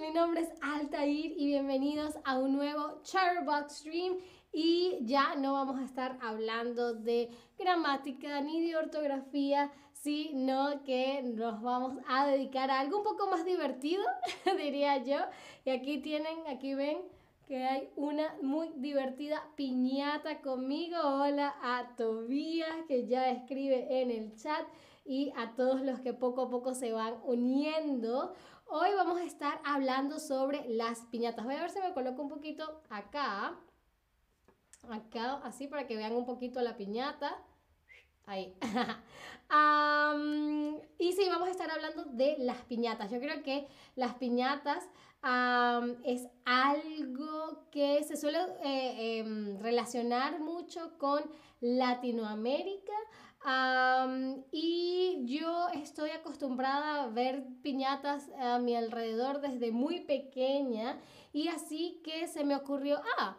mi nombre es Altair y bienvenidos a un nuevo Charbox Stream y ya no vamos a estar hablando de gramática ni de ortografía, sino que nos vamos a dedicar a algo un poco más divertido, diría yo. Y aquí tienen, aquí ven que hay una muy divertida piñata conmigo. Hola a Tobías que ya escribe en el chat y a todos los que poco a poco se van uniendo. Hoy vamos a estar hablando sobre las piñatas. Voy a ver si me coloco un poquito acá. Acá, así para que vean un poquito la piñata. Ahí. y sí, vamos a estar hablando de las piñatas. Yo creo que las piñatas es algo que se suele eh, em, relacionar mucho con Latinoamérica y yo estoy acostumbrada a ver piñatas a mi alrededor desde muy pequeña y así que se me ocurrió, ah,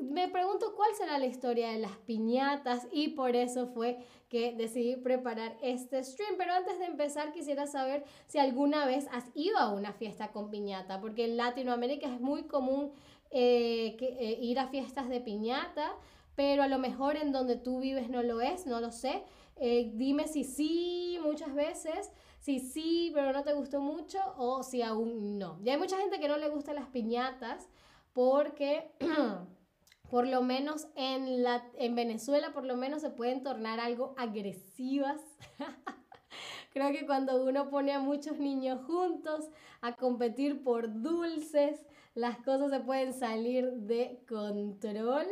me pregunto cuál será la historia de las piñatas y por eso fue que decidí preparar este stream. Pero antes de empezar quisiera saber si alguna vez has ido a una fiesta con piñata, porque en Latinoamérica es muy común eh, eh, ir a fiestas de piñata, pero a lo mejor en donde tú vives no lo es, no lo sé. Eh, dime si sí muchas veces, si sí, pero no te gustó mucho o si aún no. Y hay mucha gente que no le gustan las piñatas porque... por lo menos en, la, en Venezuela, por lo menos se pueden tornar algo agresivas. Creo que cuando uno pone a muchos niños juntos a competir por dulces, las cosas se pueden salir de control.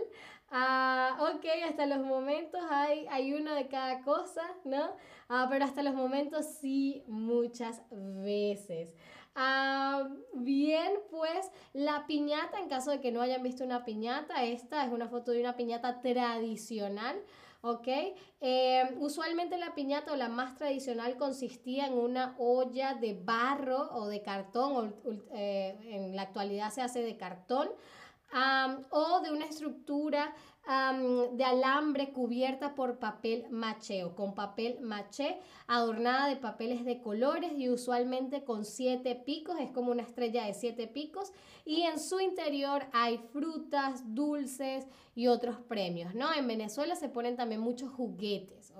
Ah, ok, hasta los momentos hay, hay uno de cada cosa, ¿no? Ah, pero hasta los momentos sí, muchas veces. Ah, bien, pues la piñata, en caso de que no hayan visto una piñata, esta es una foto de una piñata tradicional. ¿ok? Eh, usualmente la piñata o la más tradicional consistía en una olla de barro o de cartón, o, eh, en la actualidad se hace de cartón, o de una estructura de alambre cubierta por papel maché o con papel maché adornada de papeles de colores y usualmente con siete picos, es como una estrella de siete picos y en su interior hay frutas, dulces y otros premios, ¿no? En Venezuela se ponen también muchos juguetes.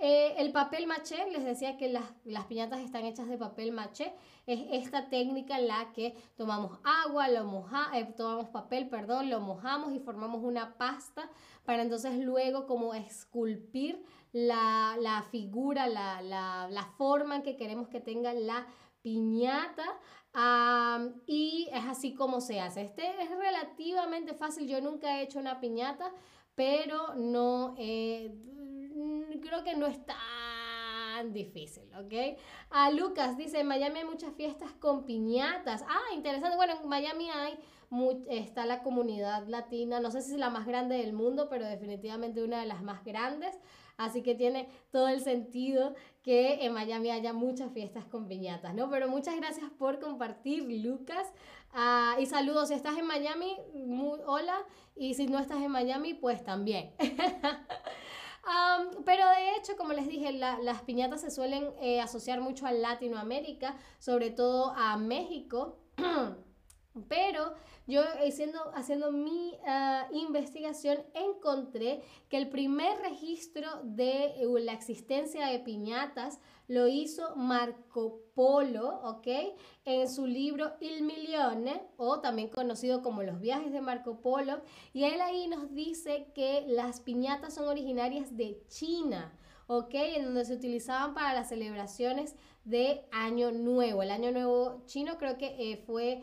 Eh, el papel maché, les decía que las, las, piñatas están hechas de papel maché, es esta técnica en la que tomamos agua, lo moja, eh, tomamos papel, perdón, lo mojamos y formamos una pasta para entonces luego como esculpir la, la figura, la, la, la, forma que queremos que tenga la piñata. y es así como se hace. Este es relativamente fácil. Yo nunca he hecho una piñata, pero no, eh, creo que no es tan difícil, ¿ok? A Lucas dice, en Miami hay muchas fiestas con piñatas. Ah, interesante. Bueno, en Miami hay está la comunidad latina, no sé si es la más grande del mundo, pero definitivamente una de las más grandes. Así que tiene todo el sentido que en Miami haya muchas fiestas con piñatas, ¿no? Pero muchas gracias por compartir, Lucas. Ah, y saludos, si estás en Miami, hola. Y si no estás en Miami, pues también. pero de hecho, como les dije, las piñatas se suelen eh, asociar mucho a Latinoamérica, sobre todo a México. Pero yo haciendo, haciendo mi ah, investigación encontré que el primer registro de eh, la existencia de piñatas lo hizo Marco Polo, ¿ok? En su libro Il Milione, o también conocido como Los viajes de Marco Polo, y él ahí nos dice que las piñatas son originarias de China. ¿ok? En donde se utilizaban para las celebraciones de Año Nuevo. El Año Nuevo chino creo que eh, fue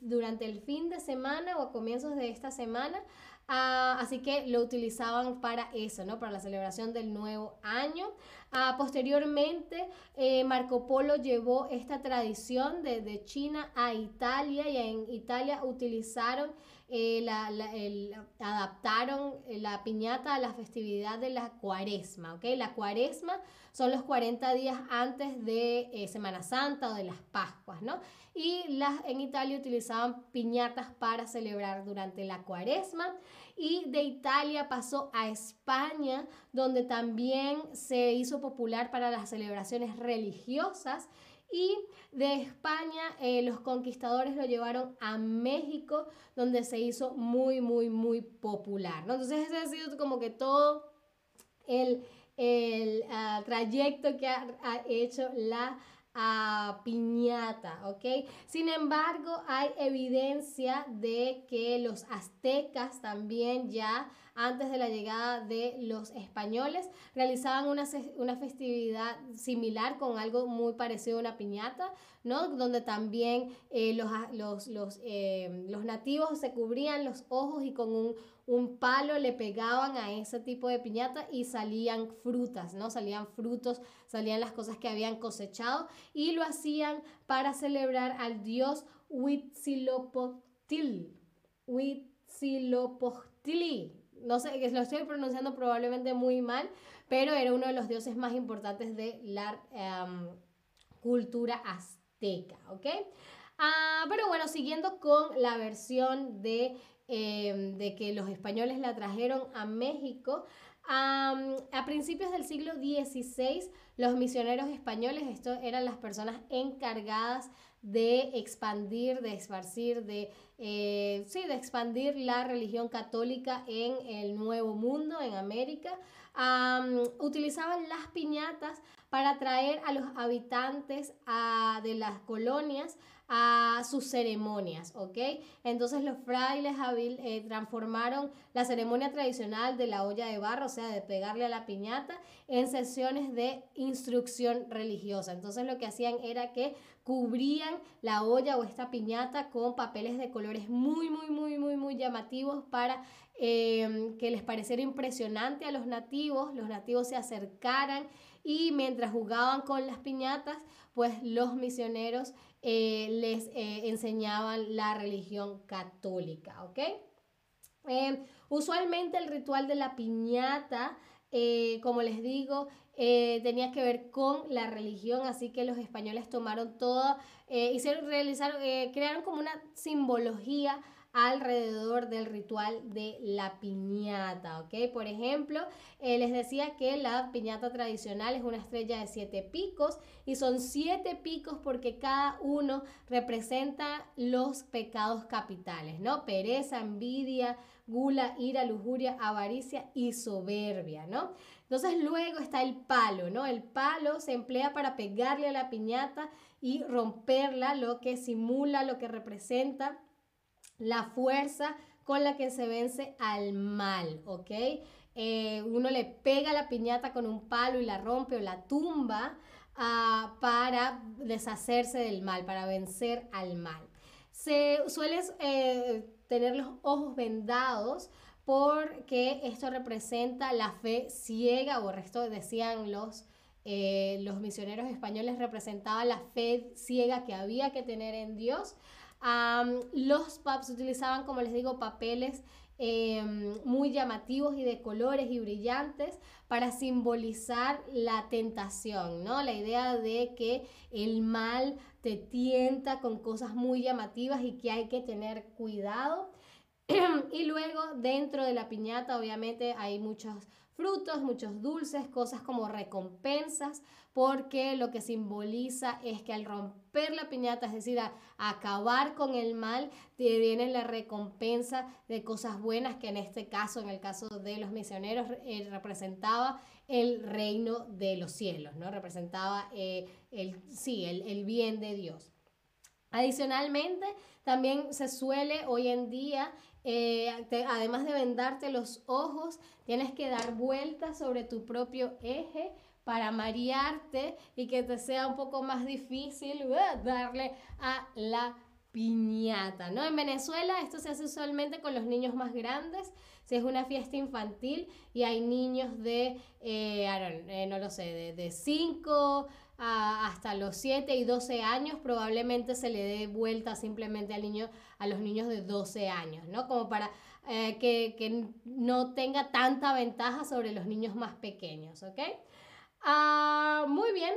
durante el fin de semana o a comienzos de esta semana. Ah, así que lo utilizaban para eso, ¿no? Para la celebración del nuevo año. Ah, posteriormente, eh, Marco Polo llevó esta tradición de, de, China a Italia y en Italia utilizaron eh, la, el, adaptaron eh, la piñata a la festividad de la cuaresma, ¿ok? La cuaresma son los 40 días antes de eh, Semana Santa o de las Pascuas, ¿no? Y las, en Italia utilizaban piñatas para celebrar durante la cuaresma y de Italia pasó a España, donde también se hizo popular para las celebraciones religiosas Y de España eh, los conquistadores lo llevaron a México, donde se hizo muy, muy, muy popular. ¿no? Entonces ese ha sido como que todo el, el ah, trayecto que ha, hecho la ah, piñata, ¿ok? Sin embargo, hay evidencia de que los aztecas también ya antes de la llegada de los españoles, realizaban una, una festividad similar con algo muy parecido a una piñata, ¿no? Donde también eh, los, los, los, eh, los nativos se cubrían los ojos y con un, un palo le pegaban a ese tipo de piñata y salían frutas, ¿no? Salían frutos, salían las cosas que habían cosechado y lo hacían para celebrar al dios Huitzilopochtli. Huitzilopochtli, no sé, que lo estoy pronunciando probablemente muy mal, pero era uno de los dioses más importantes de la em, cultura azteca, ¿ok? Ah, pero bueno, siguiendo con la versión de, em, de que los españoles la trajeron a México, a principios del siglo XVI, los misioneros españoles, esto eran las personas encargadas de expandir, de esparcir, de, eh, sí, de expandir la religión católica en el Nuevo Mundo, en América. utilizaban las piñatas para atraer a los habitantes de las colonias a sus ceremonias, ¿ok? Entonces los frailes eh, transformaron la ceremonia tradicional de la olla de barro, o sea, de pegarle a la piñata, en sesiones de instrucción religiosa. Entonces lo que hacían era que cubrían la olla o esta piñata con papeles de muy, muy, muy, muy, muy llamativos para em, que les pareciera impresionante a los nativos, los nativos se acercaran y mientras jugaban con las piñatas, pues los misioneros eh, les eh, enseñaban la religión católica, ¿ok? Eh, usualmente el ritual de la piñata, como les digo, tenía que ver con la religión, así que los españoles tomaron todo, hicieron, realizaron, crearon como una simbología alrededor del ritual de la piñata, ¿ok? Por ejemplo, eh, les decía que la piñata tradicional es una estrella de siete picos y son siete picos porque cada uno representa los pecados capitales, ¿no? Pereza, envidia, gula, ira, lujuria, avaricia y soberbia, ¿no? Entonces luego está el palo, ¿no? El palo se emplea para pegarle a la piñata y romperla, lo que simula, lo que representa la fuerza con la que se vence al mal, ¿ok? Eh, uno le pega la piñata con un palo y la rompe o la tumba ah, para deshacerse del mal, para vencer al mal. Se suele eh, tener los ojos vendados porque esto representa la fe ciega, o esto decían los, eh, los misioneros españoles, representaba la fe ciega que había que tener en Dios los pubs utilizaban, como les digo, papeles em, muy llamativos y de colores y brillantes para simbolizar la tentación, ¿no? La idea de que el mal te tienta con cosas muy llamativas y que hay que tener cuidado. y luego dentro de la piñata obviamente hay muchos frutos, muchos dulces, cosas como recompensas, porque lo que simboliza es que al romper la piñata, es decir, a, acabar con el mal, viene la recompensa de cosas buenas, que en este caso, en el caso de los misioneros, eh, representaba el reino de los cielos, ¿no? Representaba eh, el, sí, el bien de Dios. Adicionalmente, también se suele hoy en día eh, además de vendarte los ojos, tienes que dar vueltas sobre tu propio eje para marearte y que te sea un poco más difícil uh, darle a la piñata, ¿no? En Venezuela esto se hace usualmente con los niños más grandes, si es una fiesta infantil y hay niños de, eh, eh, no lo sé, de 5 hasta los 7 y 12 años, probablemente se le dé vuelta simplemente al niño, a los niños de 12 años, ¿no? Como para eh, que, no tenga tanta ventaja sobre los niños más pequeños, ¿ok? Ah, muy bien.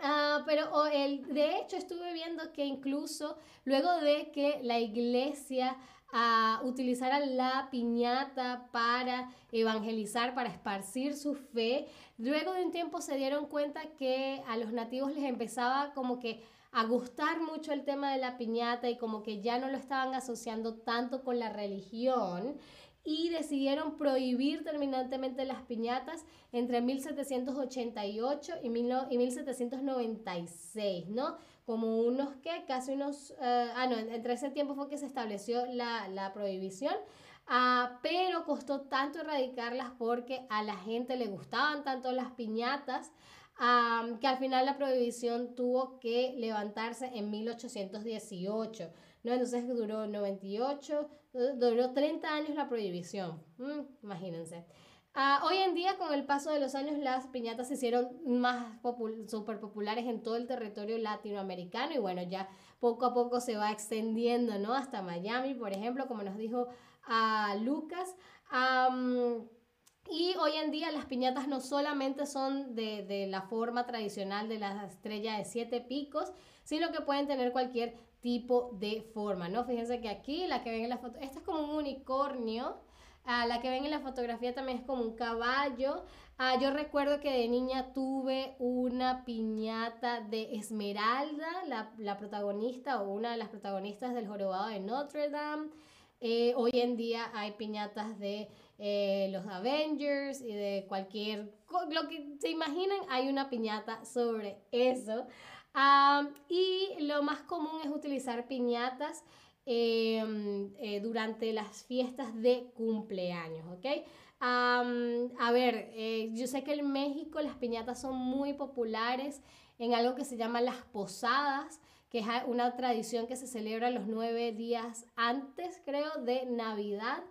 Ah, pero el, de hecho estuve viendo que incluso luego de que la iglesia ah, utilizara la piñata para evangelizar, para esparcir su fe, luego de un tiempo se dieron cuenta que a los nativos les empezaba como que a gustar mucho el tema de la piñata y como que ya no lo estaban asociando tanto con la religión y decidieron prohibir terminantemente las piñatas entre 1788 y, 1796, ¿no? Como unos que, casi unos, eh, ah, no, entre ese tiempo fue que se estableció la, prohibición. Ah, pero costó tanto erradicarlas porque a la gente le gustaban tanto las piñatas ah, que al final la prohibición tuvo que levantarse en 1818. ¿no? Entonces duró 98, duró 30 años la prohibición. Mm, imagínense. Ah, hoy en día, con el paso de los años, las piñatas se hicieron más super populares en todo el territorio latinoamericano y bueno, ya poco a poco se va extendiendo, ¿no? Hasta Miami, por ejemplo, como nos dijo a Lucas. y hoy en día las piñatas no solamente son de, de, la forma tradicional de la estrella de siete picos, sino que pueden tener cualquier tipo de forma, ¿no? Fíjense que aquí la que ven en la foto, esta es como un unicornio, ah, la que ven en la fotografía también es como un caballo. Ah, yo recuerdo que de niña tuve una piñata de Esmeralda, la, la protagonista o una de las protagonistas del jorobado de Notre Dame. Eh, hoy en día hay piñatas de eh, los Avengers y de cualquier, lo que se imaginen, hay una piñata sobre eso y lo más común es utilizar piñatas em, eh, durante las fiestas de cumpleaños, ¿ok? a ver, eh, yo sé que en México las piñatas son muy populares en algo que se llama las posadas, que es una tradición que se celebra los nueve días antes, creo, de Navidad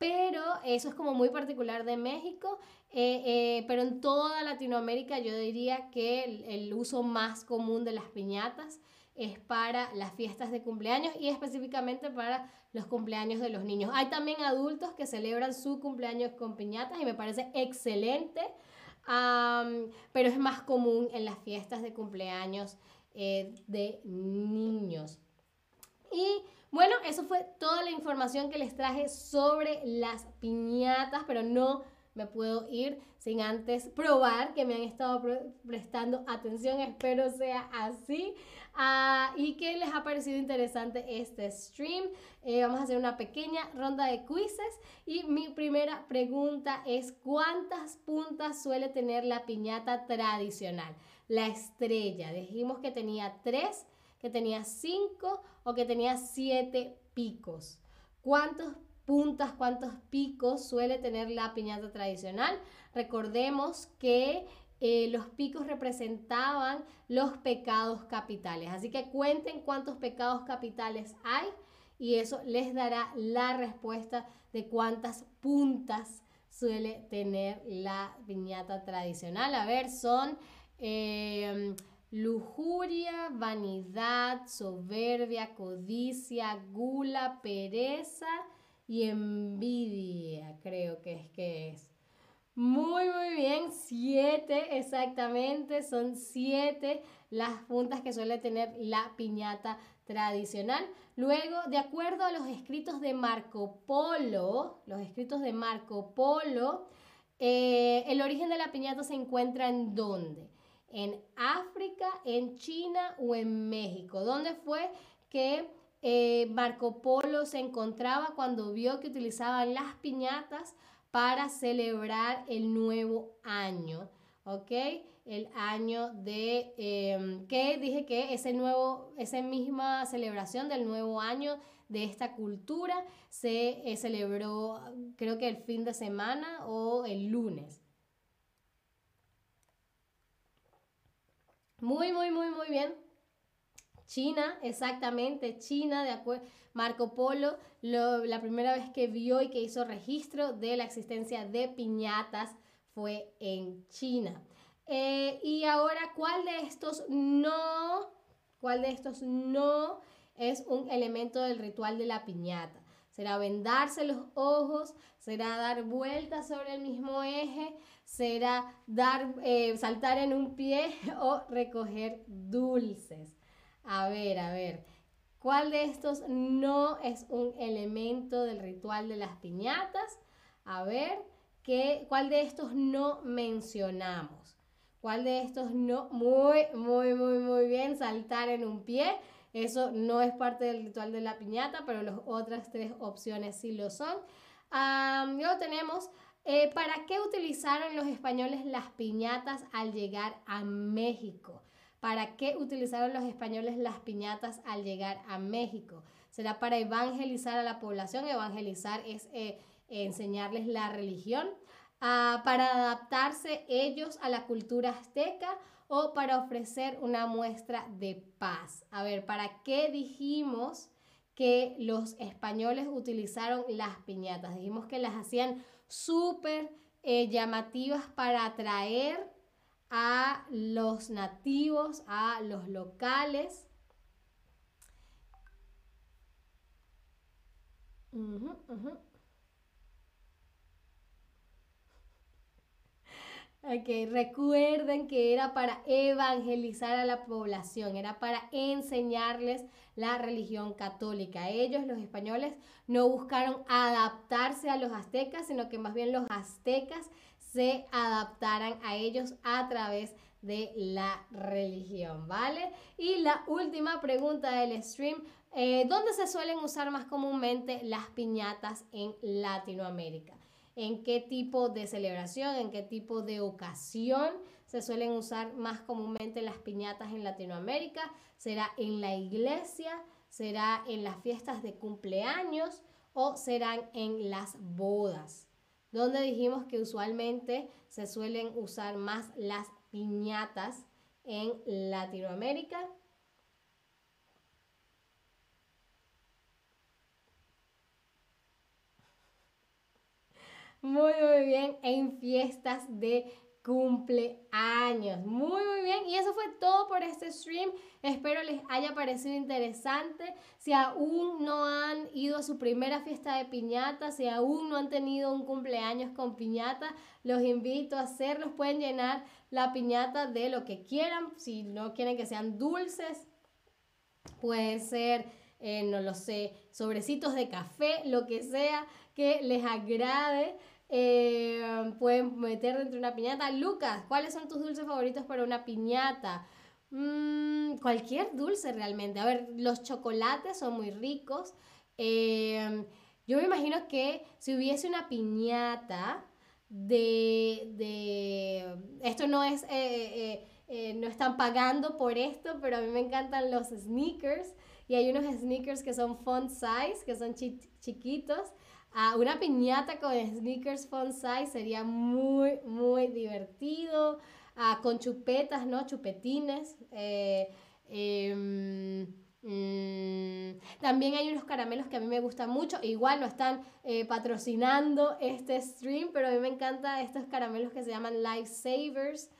pero eso es como muy particular de México, eh, pero en toda Latinoamérica yo diría que el, uso más común de las piñatas es para las fiestas de cumpleaños y específicamente para los cumpleaños de los niños. Hay también adultos que celebran su cumpleaños con piñatas y me parece excelente, pero es más común en las fiestas de cumpleaños eh, de niños. Y bueno, eso fue toda la información que les traje sobre las piñatas, pero no me puedo ir sin antes probar que me han estado prestando atención, espero sea así. Ah, y que les ha parecido interesante este stream. Eh, vamos a hacer una pequeña ronda de quizzes y mi primera pregunta es ¿cuántas puntas suele tener la piñata tradicional? La estrella, dijimos que tenía tres que tenía cinco o que tenía siete picos. ¿Cuántos puntas, cuántos picos suele tener la piñata tradicional? Recordemos que eh, los picos representaban los pecados capitales. Así que cuenten cuántos pecados capitales hay y eso les dará la respuesta de cuántas puntas suele tener la piñata tradicional. A ver, son... Eh, lujuria, vanidad, soberbia, codicia, gula, pereza y envidia, creo que es que es. Muy, muy bien, siete exactamente, son siete las puntas que suele tener la piñata tradicional. Luego, de acuerdo a los escritos de Marco Polo, los escritos de Marco Polo, eh, el origen de la piñata se encuentra en dónde? en África, en China o en México. ¿Dónde fue que eh, Marco Polo se encontraba cuando vio que utilizaban las piñatas para celebrar el nuevo año? ¿Ok? El año de, eh, que dije que ese nuevo, esa misma celebración del nuevo año de esta cultura se eh, celebró creo que el fin de semana o el lunes. Muy, muy, muy, muy bien. China, exactamente, China, de acuerdo. Marco Polo, la primera vez que vio y que hizo registro de la existencia de piñatas fue en China. Eh, y ahora, ¿cuál de estos no, cuál de estos no es un elemento del ritual de la piñata? será vendarse los ojos, será dar vueltas sobre el mismo eje, será dar, eh, saltar en un pie o recoger dulces. A ver, a ver, ¿cuál de estos no es un elemento del ritual de las piñatas? A ver, ¿qué, ¿cuál de estos no mencionamos? ¿Cuál de estos no? Muy, muy, muy, muy bien, saltar en un pie. Eso no es parte del ritual de la piñata, pero las otras tres opciones sí lo son. luego tenemos, eh, ¿para qué utilizaron los españoles las piñatas al llegar a México? ¿Para qué utilizaron los españoles las piñatas al llegar a México? ¿Será para evangelizar a la población? Evangelizar es eh, enseñarles la religión. Ah, para adaptarse ellos a la cultura azteca o para ofrecer una muestra de paz. A ver, ¿para qué dijimos que los españoles utilizaron las piñatas? Dijimos que las hacían súper eh, llamativas para atraer a los nativos, a los locales. Ok, recuerden que era para evangelizar a la población, era para enseñarles la religión católica. Ellos, los españoles, no buscaron adaptarse a los aztecas, sino que más bien los aztecas se adaptaran a ellos a través de la religión, ¿vale? Y la última pregunta del stream, eh, ¿dónde se suelen usar más comúnmente las piñatas en Latinoamérica? en qué tipo de celebración, en qué tipo de ocasión se suelen usar más comúnmente las piñatas en Latinoamérica. ¿Será en la iglesia? ¿Será en las fiestas de cumpleaños? ¿O serán en las bodas? Donde dijimos que usualmente se suelen usar más las piñatas en Latinoamérica. Muy, muy bien. En fiestas de cumpleaños. Muy, muy bien. Y eso fue todo por este stream. Espero les haya parecido interesante. Si aún no han su primera fiesta de piñata, si aún no han tenido un cumpleaños con piñata, los invito a hacerlos. Pueden llenar la piñata de lo que quieran. Si no quieren que sean dulces, puede ser, eh, no lo sé, sobrecitos de café, lo que sea que les agrade. Eh, pueden meter dentro de una piñata. Lucas, ¿cuáles son tus dulces favoritos para una piñata? Mm, cualquier dulce realmente. A ver, los chocolates son muy ricos. Eh, yo me imagino que si hubiese una piñata de... de esto no es... Eh, no están pagando por esto, pero a mí me encantan los sneakers. Y hay unos sneakers que son font size, que son chiquitos una piñata con sneakers font size sería muy, muy divertido. con chupetas, ¿no? Chupetines. Eh, em, mm, también hay unos caramelos que a mí me gustan mucho. Igual no están eh, patrocinando este stream, pero a mí me encantan estos caramelos que se llaman Lifesavers.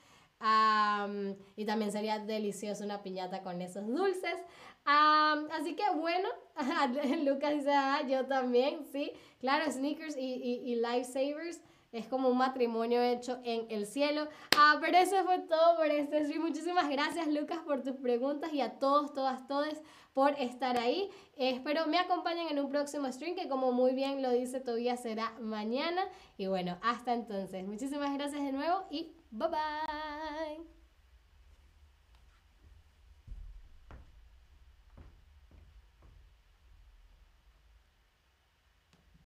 y también sería delicioso una piñata con esos dulces. así que bueno, Lucas dice, ah, yo también, sí. Claro, sneakers y, y, y lifesavers es como un matrimonio hecho en el cielo. Ah, pero eso fue todo por este stream. Muchísimas gracias, Lucas, por tus preguntas y a todos, todas, todes por estar ahí. espero me acompañen en un próximo stream que como muy bien lo dice todavía será mañana. Y bueno, hasta entonces. Muchísimas gracias de nuevo y bye bye.